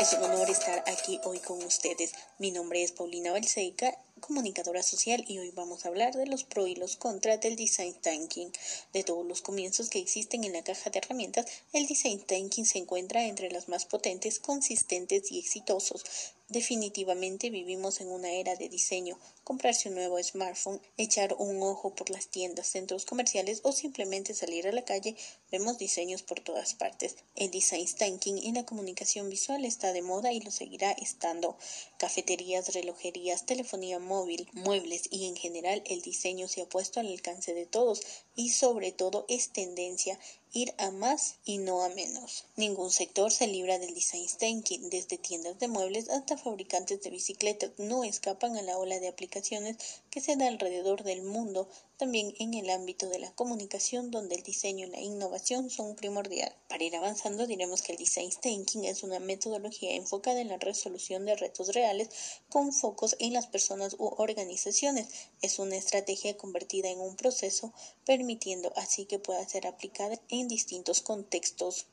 Es un honor estar aquí hoy con ustedes. Mi nombre es Paulina Balseica, comunicadora social, y hoy vamos a hablar de los pros y los contras del design thinking. De todos los comienzos que existen en la caja de herramientas, el design thinking se encuentra entre las más potentes, consistentes y exitosos. Definitivamente vivimos en una era de diseño. Comprarse un nuevo smartphone, echar un ojo por las tiendas, centros comerciales o simplemente salir a la calle, vemos diseños por todas partes. El design thinking y la comunicación visual está de moda y lo seguirá estando. Cafeterías, relojerías, telefonía móvil, muebles y en general el diseño se ha puesto al alcance de todos y sobre todo es tendencia ir a más y no a menos. Ningún sector se libra del design thinking, desde tiendas de muebles hasta fabricantes de bicicletas no escapan a la ola de aplicaciones que se da alrededor del mundo, también en el ámbito de la comunicación donde el diseño y la innovación son primordial. Para ir avanzando diremos que el design thinking es una metodología enfocada en la resolución de retos reales con focos en las personas u organizaciones. Es una estrategia convertida en un proceso permitiendo así que pueda ser aplicada en distintos contextos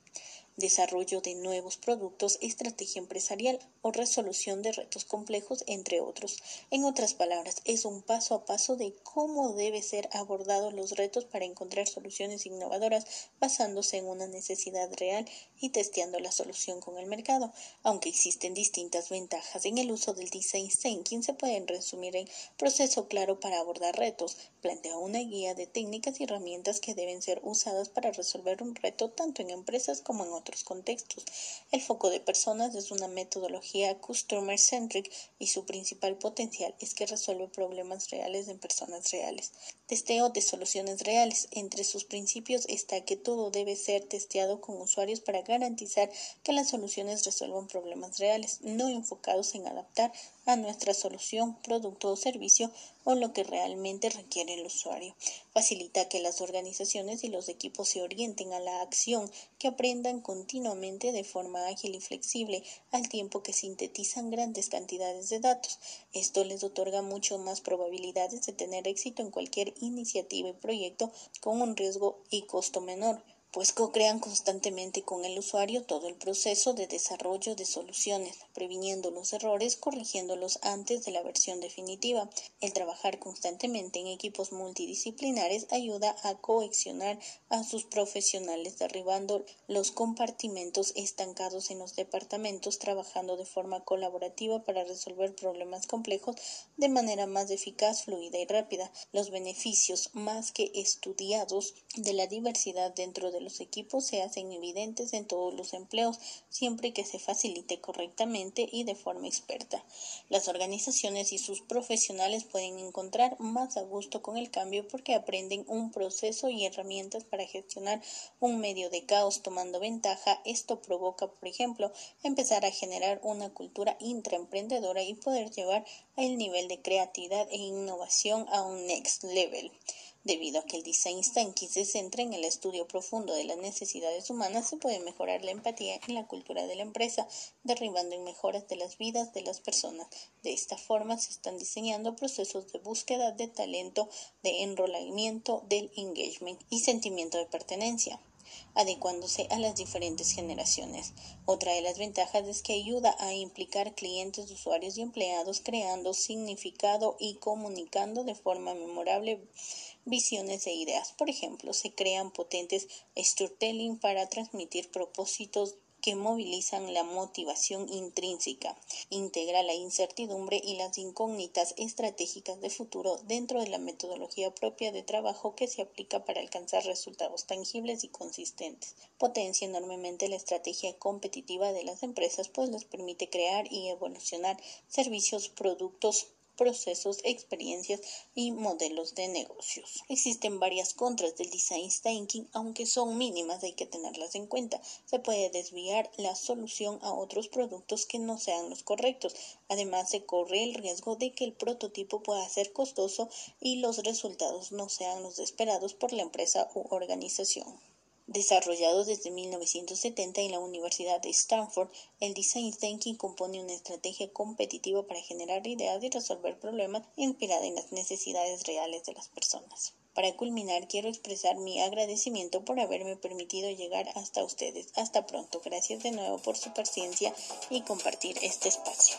desarrollo de nuevos productos, estrategia empresarial resolución de retos complejos, entre otros. En otras palabras, es un paso a paso de cómo debe ser abordados los retos para encontrar soluciones innovadoras basándose en una necesidad real y testeando la solución con el mercado. Aunque existen distintas ventajas en el uso del design thinking, se pueden resumir en proceso claro para abordar retos, plantea una guía de técnicas y herramientas que deben ser usadas para resolver un reto tanto en empresas como en otros contextos. El foco de personas es una metodología customer centric y su principal potencial es que resuelve problemas reales en personas reales. Testeo de soluciones reales. Entre sus principios está que todo debe ser testeado con usuarios para garantizar que las soluciones resuelvan problemas reales, no enfocados en adaptar a nuestra solución, producto o servicio o lo que realmente requiere el usuario. Facilita que las organizaciones y los equipos se orienten a la acción, que aprendan continuamente de forma ágil y flexible, al tiempo que sintetizan grandes cantidades de datos. Esto les otorga mucho más probabilidades de tener éxito en cualquier iniciativa y proyecto con un riesgo y costo menor pues co-crean constantemente con el usuario todo el proceso de desarrollo de soluciones, previniendo los errores, corrigiéndolos antes de la versión definitiva. El trabajar constantemente en equipos multidisciplinares ayuda a coaccionar a sus profesionales, derribando los compartimentos estancados en los departamentos, trabajando de forma colaborativa para resolver problemas complejos de manera más eficaz, fluida y rápida. Los beneficios más que estudiados de la diversidad dentro de los equipos se hacen evidentes en todos los empleos, siempre que se facilite correctamente y de forma experta. Las organizaciones y sus profesionales pueden encontrar más a gusto con el cambio porque aprenden un proceso y herramientas para gestionar un medio de caos tomando ventaja. Esto provoca, por ejemplo, empezar a generar una cultura intraemprendedora y poder llevar el nivel de creatividad e innovación a un next level. Debido a que el design thinking se centra en el estudio profundo de las necesidades humanas, se puede mejorar la empatía en la cultura de la empresa, derribando en mejoras de las vidas de las personas. De esta forma se están diseñando procesos de búsqueda de talento, de enrolamiento, del engagement y sentimiento de pertenencia adecuándose a las diferentes generaciones. Otra de las ventajas es que ayuda a implicar clientes, usuarios y empleados creando significado y comunicando de forma memorable visiones e ideas. Por ejemplo, se crean potentes storytelling para transmitir propósitos que movilizan la motivación intrínseca, integra la incertidumbre y las incógnitas estratégicas de futuro dentro de la metodología propia de trabajo que se aplica para alcanzar resultados tangibles y consistentes. Potencia enormemente la estrategia competitiva de las empresas, pues les permite crear y evolucionar servicios, productos, procesos, experiencias y modelos de negocios. Existen varias contras del design thinking, aunque son mínimas, hay que tenerlas en cuenta. Se puede desviar la solución a otros productos que no sean los correctos. Además, se corre el riesgo de que el prototipo pueda ser costoso y los resultados no sean los esperados por la empresa u organización. Desarrollado desde 1970 en la Universidad de Stanford, el Design Thinking compone una estrategia competitiva para generar ideas y resolver problemas inspirada en las necesidades reales de las personas. Para culminar, quiero expresar mi agradecimiento por haberme permitido llegar hasta ustedes. Hasta pronto. Gracias de nuevo por su paciencia y compartir este espacio.